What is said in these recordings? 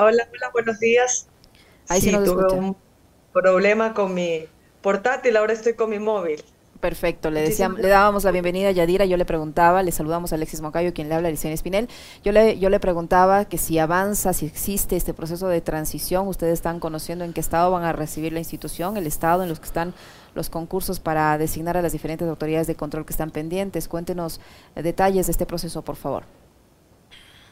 Hola, hola, buenos días. Ahí sí, tuve un problema con mi portátil, ahora estoy con mi móvil. Perfecto, le, decíamos, le dábamos la bienvenida a Yadira, yo le preguntaba, le saludamos a Alexis Moncayo, quien le habla, Licenia Espinel, yo le, yo le preguntaba que si avanza, si existe este proceso de transición, ustedes están conociendo en qué estado van a recibir la institución, el estado en los que están los concursos para designar a las diferentes autoridades de control que están pendientes. Cuéntenos eh, detalles de este proceso, por favor.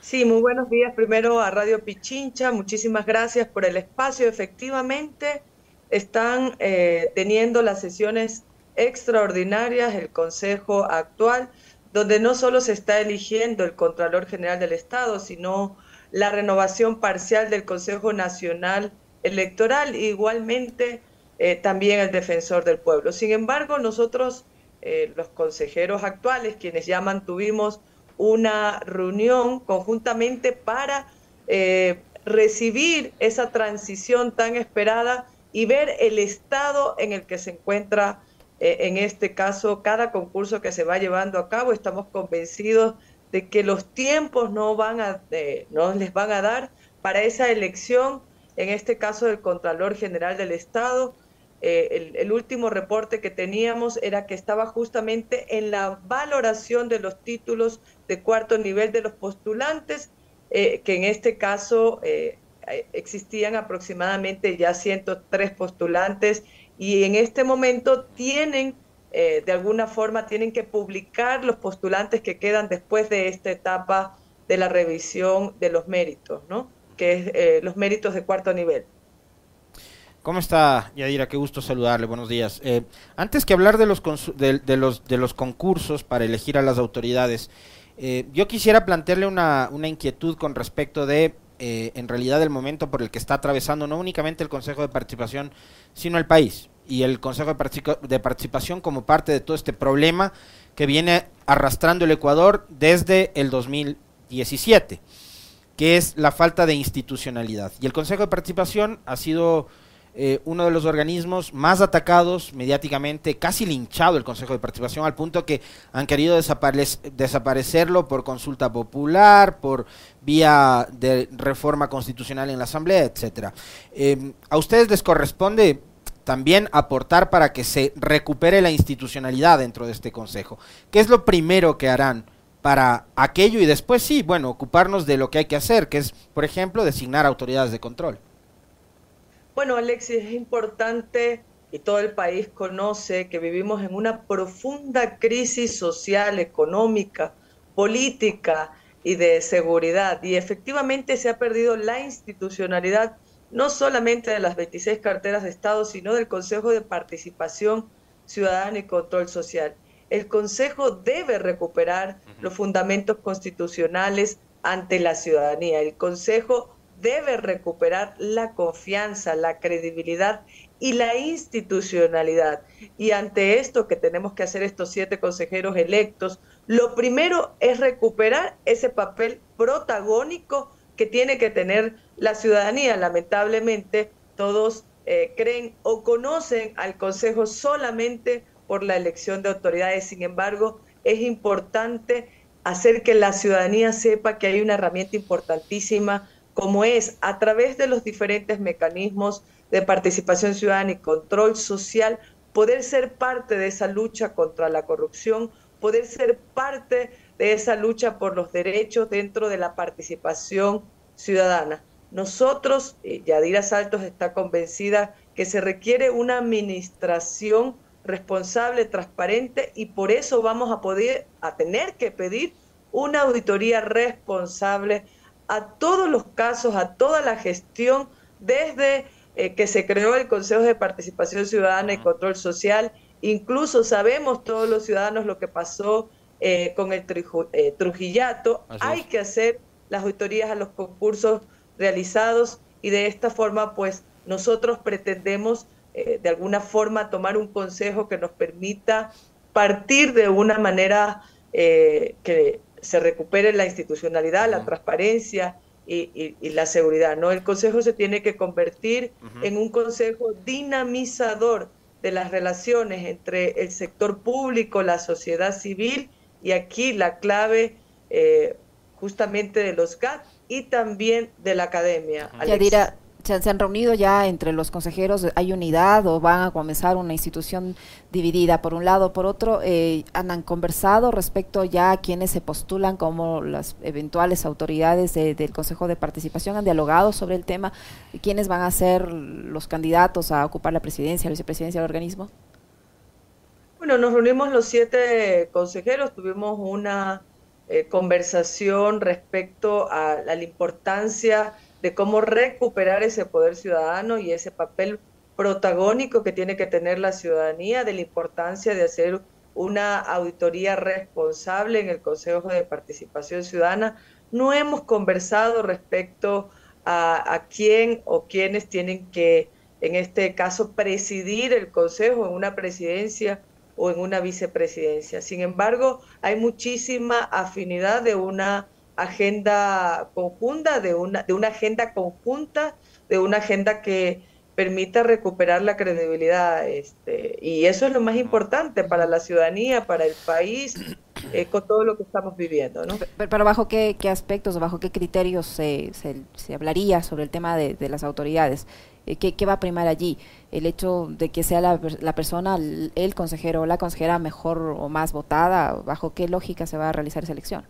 Sí, muy buenos días primero a Radio Pichincha, muchísimas gracias por el espacio. Efectivamente, están eh, teniendo las sesiones extraordinarias, el Consejo actual, donde no solo se está eligiendo el Contralor General del Estado, sino la renovación parcial del Consejo Nacional Electoral, igualmente eh, también el Defensor del Pueblo. Sin embargo, nosotros, eh, los consejeros actuales, quienes ya mantuvimos una reunión conjuntamente para eh, recibir esa transición tan esperada y ver el estado en el que se encuentra eh, en este caso, cada concurso que se va llevando a cabo, estamos convencidos de que los tiempos no, van a, eh, no les van a dar para esa elección, en este caso del Contralor General del Estado. Eh, el, último reporte que teníamos era que estaba justamente en la valoración de los títulos de cuarto nivel de los postulantes, que en este caso existían aproximadamente ya 103 postulantes y en este momento tienen, eh, de alguna forma, tienen que publicar los postulantes que quedan después de esta etapa de la revisión de los méritos, ¿no? Que es eh, los méritos de cuarto nivel. ¿Cómo está, Yadira? Qué gusto saludarle. Buenos días. Eh, antes que hablar de los, de, los, de los concursos para elegir a las autoridades, yo quisiera plantearle una, una inquietud con respecto de eh, en realidad el momento por el que está atravesando no únicamente el Consejo de Participación, sino el país y el Consejo de, Participación como parte de todo este problema que viene arrastrando el Ecuador desde el 2017, que es la falta de institucionalidad. Y el Consejo de Participación ha sido eh, uno de los organismos más atacados mediáticamente, casi linchado el Consejo de Participación, al punto que han querido desaparecerlo por consulta popular, por vía de reforma constitucional en la Asamblea, etcétera. Em, a ustedes les corresponde también aportar para que se recupere la institucionalidad dentro de este Consejo. ¿Qué es lo primero que harán? para aquello y después sí, bueno, ocuparnos de lo que hay que hacer, que es, por ejemplo, designar autoridades de control. Bueno, Alexis, es importante y todo el país conoce que vivimos en una profunda crisis social, económica, política y de seguridad. Y efectivamente se ha perdido la institucionalidad no solamente de las 26 carteras de Estado, sino del Consejo de Participación Ciudadana y Control Social. El Consejo debe recuperar los fundamentos constitucionales ante la ciudadanía. El Consejo debe recuperar la confianza, la credibilidad y la institucionalidad. Y ante esto que tenemos que hacer estos siete consejeros electos, lo primero es recuperar ese papel protagónico que tiene que tener la ciudadanía. Lamentablemente, todos eh, creen o conocen al Consejo solamente por la elección de autoridades. Sin embargo, es importante hacer que la ciudadanía sepa que hay una herramienta importantísima como es a través de los diferentes mecanismos de participación ciudadana y control social, poder ser parte de esa lucha contra la corrupción, poder ser parte de esa lucha por los derechos dentro de la participación ciudadana. Nosotros, Yadira Saltos está convencida que se requiere una administración responsable, transparente y por eso vamos a poder a tener que pedir una auditoría responsable a todos los casos, a toda la gestión, desde eh, que se creó el Consejo de Participación Ciudadana y Control Social. Incluso sabemos todos los ciudadanos lo que pasó eh, con el eh, Trujillato. Hay que hacer las auditorías a los concursos realizados y de esta forma, pues nosotros pretendemos de alguna forma tomar un consejo que nos permita partir de una manera que se recupere la institucionalidad, la transparencia y, la seguridad. ¿no? El Consejo se tiene que convertir en un Consejo dinamizador de las relaciones entre el sector público, la sociedad civil y aquí la clave eh, justamente de los GAT y también de la academia. Yadira, ¿se, han reunido ya entre los consejeros? ¿Hay unidad o van a comenzar una institución dividida por un lado? Por otro, eh, ¿han, conversado respecto ya a quienes se postulan como las eventuales autoridades del Consejo de Participación? ¿Han dialogado sobre el tema? ¿Quiénes van a ser los candidatos a ocupar la presidencia, la vicepresidencia del organismo? Bueno, nos reunimos los siete consejeros, tuvimos una eh, conversación respecto a, la importancia de cómo recuperar ese poder ciudadano y ese papel protagónico que tiene que tener la ciudadanía, de la importancia de hacer una auditoría responsable en el Consejo de Participación Ciudadana. No hemos conversado respecto a, quién o quiénes tienen que, en este caso, presidir el Consejo en una presidencia o en una vicepresidencia. Sin embargo, hay muchísima afinidad de una agenda conjunta, de una, de una agenda conjunta, de una agenda que permita recuperar la credibilidad. Este, y eso es lo más importante para la ciudadanía, para el país, eh, con todo lo que estamos viviendo. ¿no? Pero, bajo qué, qué, aspectos, bajo qué criterios se, se, hablaría sobre el tema de, de las autoridades. Eh, ¿Qué, ¿Qué, va a primar allí? ¿El hecho de que sea la, la, persona, el consejero o la consejera mejor o más votada? ¿Bajo qué lógica se va a realizar esa elección?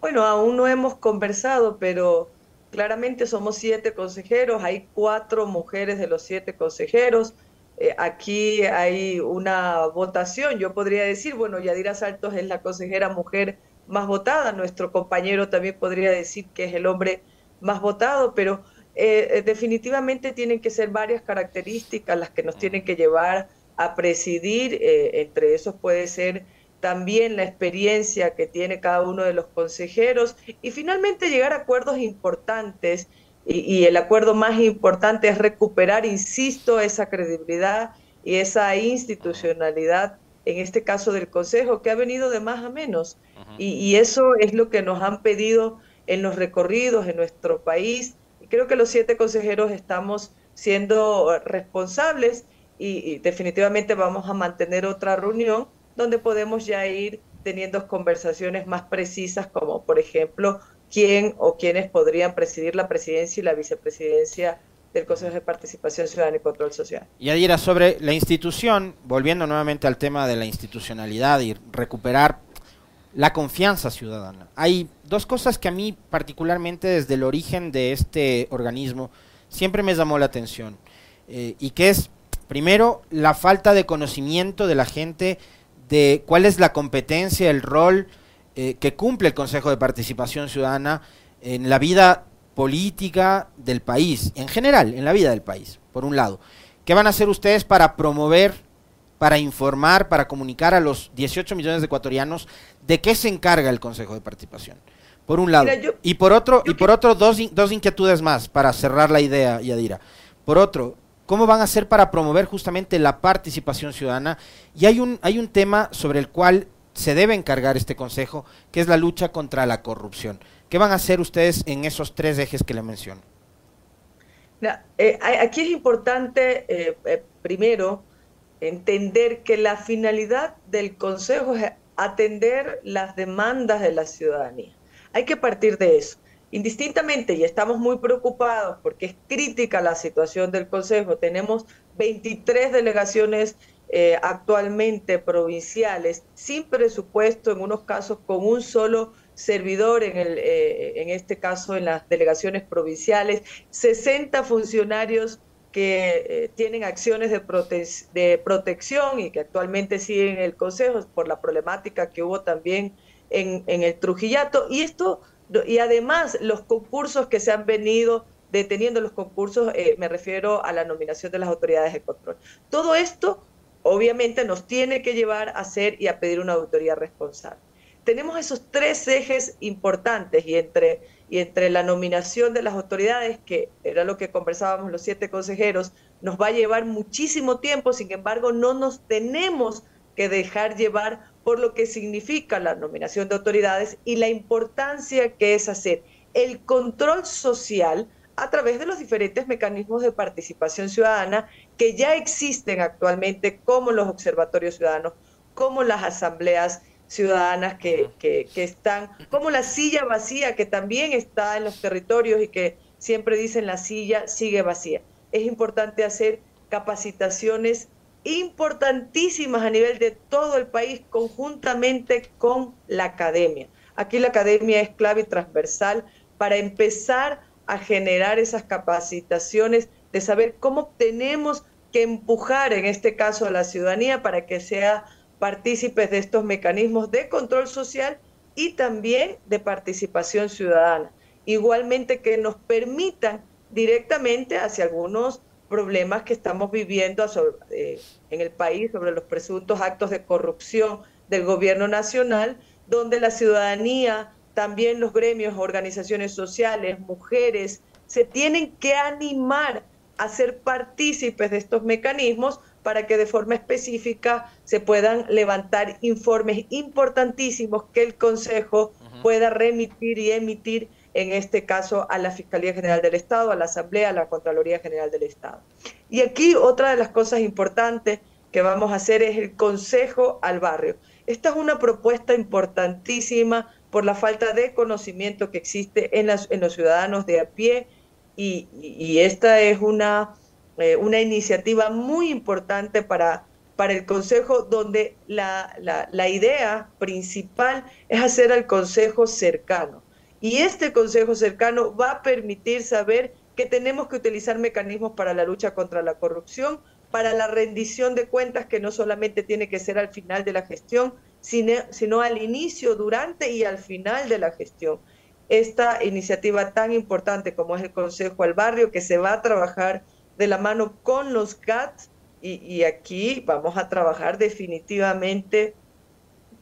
Bueno, aún no hemos conversado, pero claramente somos siete consejeros, hay cuatro mujeres de los siete consejeros. Eh, aquí hay una votación, yo podría decir, bueno, Yadira Saltos es la consejera mujer más votada, nuestro compañero también podría decir que es el hombre más votado, pero eh, eh, definitivamente tienen que ser varias características las que nos tienen que llevar a presidir, eh, entre esos puede ser también la experiencia que tiene cada uno de los consejeros y finalmente llegar a acuerdos importantes y, el acuerdo más importante es recuperar, insisto, esa credibilidad y esa institucionalidad, en este caso del Consejo, que ha venido de más a menos. y, y, eso es lo que nos han pedido en los recorridos en nuestro país creo que los siete consejeros estamos siendo responsables y, definitivamente vamos a mantener otra reunión donde podemos ya ir teniendo conversaciones más precisas, como por ejemplo quién o quiénes podrían presidir la presidencia y la vicepresidencia del Consejo de Participación Ciudadana y Control Social. Y Adira, sobre la institución, volviendo nuevamente al tema de la institucionalidad y recuperar la confianza ciudadana. Hay dos cosas que a mí particularmente desde el origen de este organismo siempre me llamó la atención eh, y que es primero la falta de conocimiento de la gente de cuál es la competencia, el rol eh, que cumple el Consejo de Participación Ciudadana en la vida política del país, en general, en la vida del país, por un lado. ¿Qué van a hacer ustedes para promover para informar, para comunicar a los 18 millones de ecuatorianos de qué se encarga el Consejo de Participación. Por un lado. y por otro, y por otro dos, dos inquietudes más para cerrar la idea, Yadira. Por otro, ¿cómo van a hacer para promover justamente la participación ciudadana? Y hay un, hay un tema sobre el cual se debe encargar este Consejo, que es la lucha contra la corrupción. ¿Qué van a hacer ustedes en esos tres ejes que le menciono? Eh, aquí es importante, eh, eh, primero, entender que la finalidad del Consejo es atender las demandas de la ciudadanía. Hay que partir de eso. Indistintamente, y estamos muy preocupados porque es crítica la situación del Consejo, tenemos 23 delegaciones eh, actualmente provinciales sin presupuesto, en unos casos con un solo servidor, en, el, eh, en este caso en las delegaciones provinciales, 60 funcionarios que eh, tienen acciones de, de protección y que actualmente siguen el Consejo por la problemática que hubo también en, en, el Trujillato. Y esto, y además los concursos que se han venido deteniendo, los concursos, eh, me refiero a la nominación de las autoridades de control. Todo esto, obviamente, nos tiene que llevar a hacer y a pedir una auditoría responsable. Tenemos esos tres ejes importantes y entre y entre la nominación de las autoridades, que era lo que conversábamos los siete consejeros, nos va a llevar muchísimo tiempo, sin embargo, no nos tenemos que dejar llevar por lo que significa la nominación de autoridades y la importancia que es hacer el control social a través de los diferentes mecanismos de participación ciudadana que ya existen actualmente, como los observatorios ciudadanos, como las asambleas ciudadanas que, que, que, están, como la silla vacía que también está en los territorios y que siempre dicen la silla sigue vacía. Es importante hacer capacitaciones importantísimas a nivel de todo el país conjuntamente con la academia. Aquí la academia es clave y transversal para empezar a generar esas capacitaciones de saber cómo tenemos que empujar en este caso a la ciudadanía para que sea partícipes de estos mecanismos de control social y también de participación ciudadana. Igualmente que nos permitan directamente hacia algunos problemas que estamos viviendo eh, en el país sobre los presuntos actos de corrupción del gobierno nacional, donde la ciudadanía, también los gremios, organizaciones sociales, mujeres, se tienen que animar a ser partícipes de estos mecanismos para que de forma específica se puedan levantar informes importantísimos que el Consejo pueda remitir y emitir en este caso a la Fiscalía General del Estado, a la Asamblea, a la Contraloría General del Estado. Y aquí otra de las cosas importantes que vamos a hacer es el Consejo al Barrio. Esta es una propuesta importantísima por la falta de conocimiento que existe en, en los ciudadanos de a pie y, esta es una, eh, una iniciativa muy importante para, para el Consejo donde la, la, la idea principal es hacer al Consejo cercano y este Consejo cercano va a permitir saber que tenemos que utilizar mecanismos para la lucha contra la corrupción, para la rendición de cuentas que no solamente tiene que ser al final de la gestión, sino, al inicio, durante y al final de la gestión. Esta iniciativa tan importante como es el Consejo al Barrio, que se va a trabajar de la mano con los GATS, y aquí vamos a trabajar definitivamente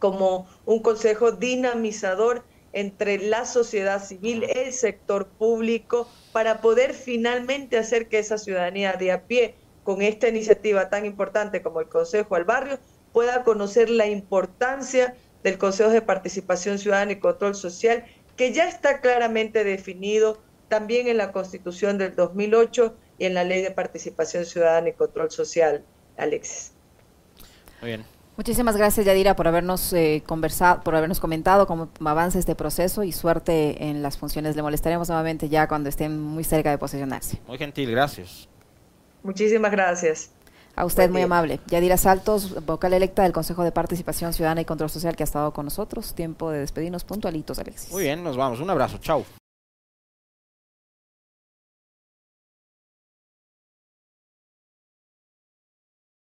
como un consejo dinamizador entre la sociedad civil, el sector público, para poder finalmente hacer que esa ciudadanía de a pie, con esta iniciativa tan importante como el Consejo al Barrio, pueda conocer la importancia del Consejo de Participación Ciudadana y Control Social, que ya está claramente definido también en la Constitución del 2008 y en la Ley de Participación Ciudadana y Control Social, Alexis. Muy bien. Muchísimas gracias, Yadira, por habernos eh, conversado, por habernos comentado cómo avanza este proceso y suerte en las funciones. Le molestaremos nuevamente ya cuando estén muy cerca de posesionarse. Muy gentil, gracias. Muchísimas gracias. A usted muy amable. Yadira Saltos, vocal electa del Consejo de Participación Ciudadana y Control Social que ha estado con nosotros. Tiempo de despedirnos puntualitos, Alexis. Muy bien, nos vamos. Un abrazo. Chao.